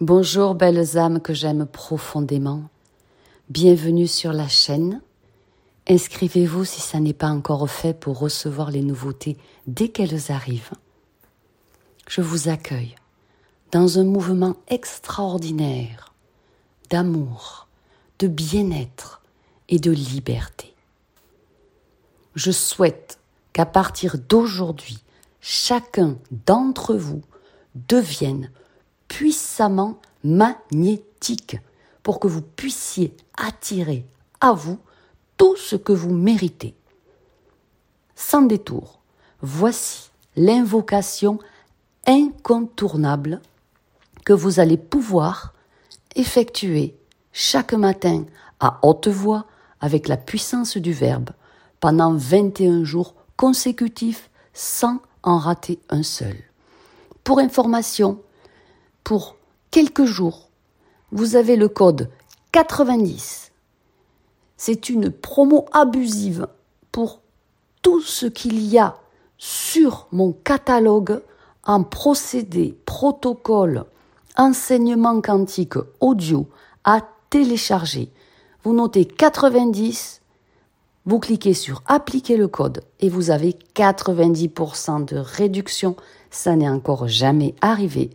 Bonjour belles âmes que j'aime profondément. Bienvenue sur la chaîne. Inscrivez-vous si ça n'est pas encore fait pour recevoir les nouveautés dès qu'elles arrivent. Je vous accueille dans un mouvement extraordinaire d'amour, de bien-être et de liberté. Je souhaite qu'à partir d'aujourd'hui, chacun d'entre vous devienne puissamment magnétique pour que vous puissiez attirer à vous tout ce que vous méritez. Sans détour, voici l'invocation incontournable que vous allez pouvoir effectuer chaque matin à haute voix avec la puissance du Verbe pendant 21 jours consécutifs sans en rater un seul. Pour information, pour quelques jours, vous avez le code 90. C'est une promo abusive pour tout ce qu'il y a sur mon catalogue en procédé, protocole, enseignement quantique audio à télécharger. Vous notez 90, vous cliquez sur appliquer le code et vous avez 90% de réduction. Ça n'est encore jamais arrivé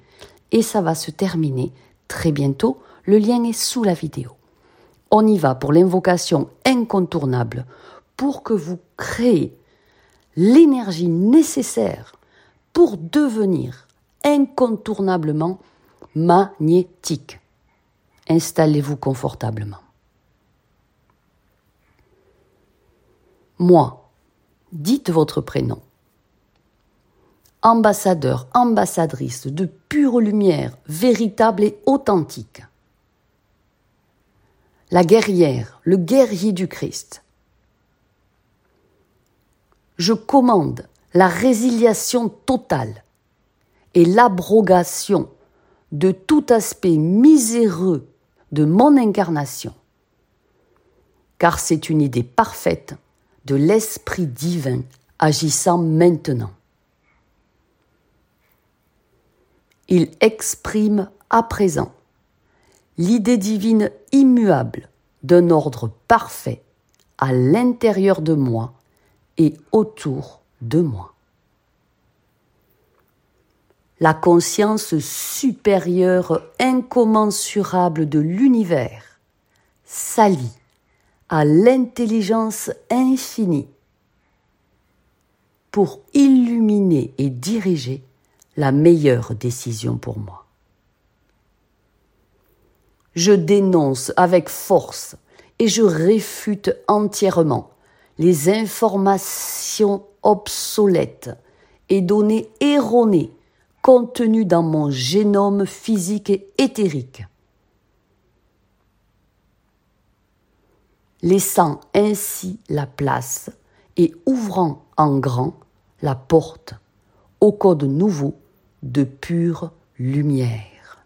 et ça va se terminer très bientôt. Le lien est sous la vidéo. On y va pour l'invocation incontournable pour que vous créez l'énergie nécessaire pour devenir incontournablement magnétique. Installez-vous confortablement. Moi, dites votre prénom ambassadeur, ambassadrice de pure lumière, véritable et authentique. La guerrière, le guerrier du Christ. Je commande la résiliation totale et l'abrogation de tout aspect miséreux de mon incarnation, car c'est une idée parfaite de l'Esprit divin agissant maintenant. Il exprime à présent l'idée divine immuable d'un ordre parfait à l'intérieur de moi et autour de moi. La conscience supérieure incommensurable de l'univers s'allie à l'intelligence infinie pour illuminer et diriger la meilleure décision pour moi. Je dénonce avec force et je réfute entièrement les informations obsolètes et données erronées contenues dans mon génome physique et éthérique, laissant ainsi la place et ouvrant en grand la porte au code nouveau de pure lumière.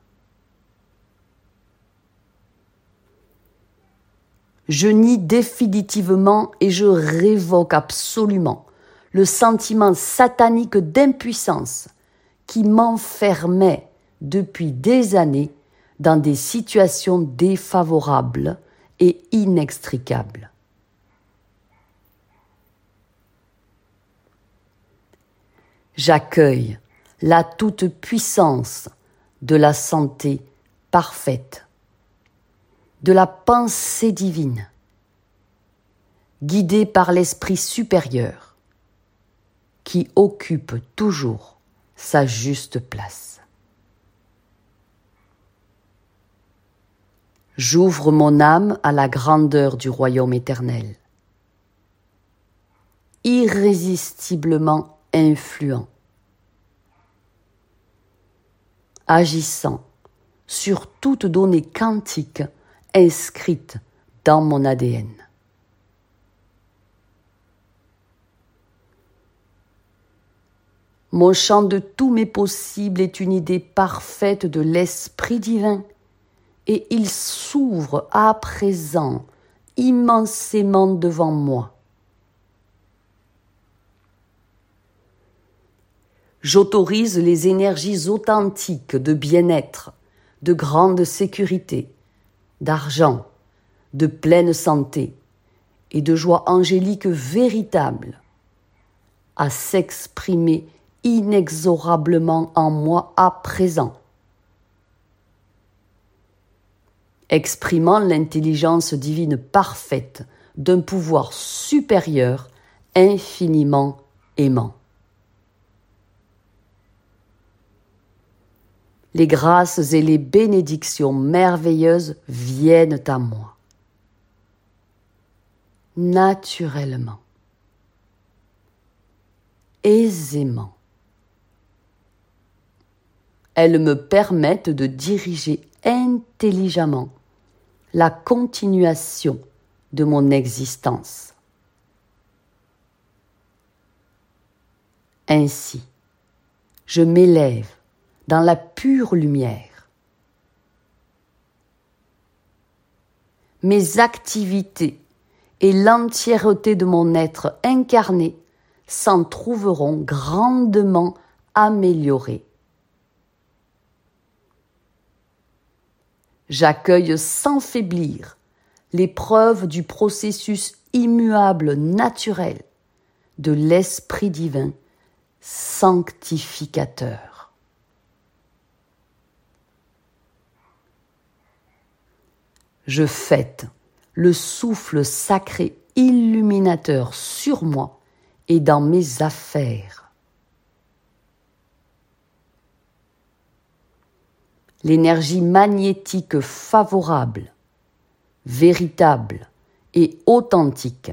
Je nie définitivement et je révoque absolument le sentiment satanique d'impuissance qui m'enfermait depuis des années dans des situations défavorables et inextricables. J'accueille la toute-puissance de la santé parfaite, de la pensée divine, guidée par l'Esprit supérieur, qui occupe toujours sa juste place. J'ouvre mon âme à la grandeur du royaume éternel, irrésistiblement influent agissant sur toute donnée quantique inscrite dans mon ADN. Mon champ de tous mes possibles est une idée parfaite de l'Esprit divin, et il s'ouvre à présent immensément devant moi. J'autorise les énergies authentiques de bien-être, de grande sécurité, d'argent, de pleine santé et de joie angélique véritable à s'exprimer inexorablement en moi à présent, exprimant l'intelligence divine parfaite d'un pouvoir supérieur infiniment aimant. Les grâces et les bénédictions merveilleuses viennent à moi. Naturellement. Aisément. Elles me permettent de diriger intelligemment la continuation de mon existence. Ainsi, je m'élève dans la pure lumière. Mes activités et l'entièreté de mon être incarné s'en trouveront grandement améliorées. J'accueille sans faiblir les preuves du processus immuable naturel de l'Esprit divin sanctificateur. Je fête le souffle sacré illuminateur sur moi et dans mes affaires. L'énergie magnétique favorable véritable et authentique,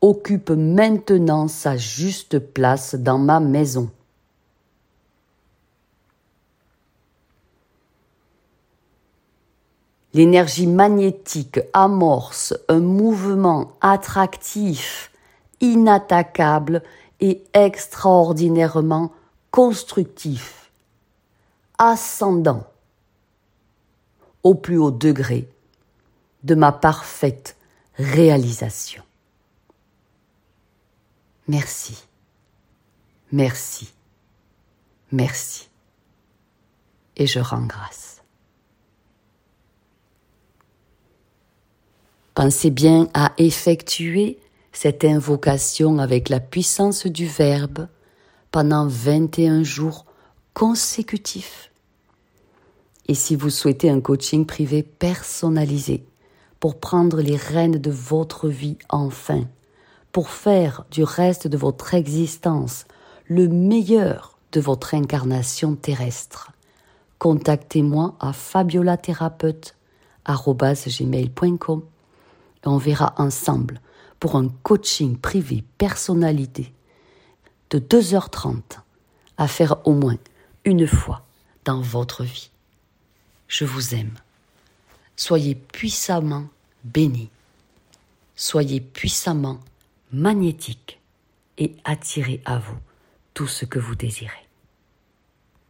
occupe maintenant sa juste place dans ma maison. L'énergie magnétique amorce un mouvement attractif, inattaquable et extraordinairement constructif, ascendant au plus haut degré de ma parfaite réalisation. Merci, merci, merci. Et je rends grâce. Pensez bien à effectuer cette invocation avec la puissance du Verbe pendant 21 jours consécutifs. Et si vous souhaitez un coaching privé personnalisé, pour prendre les rênes de votre vie enfin, pour faire du reste de votre existence le meilleur de votre incarnation terrestre. Contactez-moi à fabiolathérapeute.com et on verra ensemble pour un coaching privé personnalité de 2h30 à faire au moins une fois dans votre vie. Je vous aime. Soyez puissamment bénis. Soyez puissamment magnétiques et attirez à vous tout ce que vous désirez.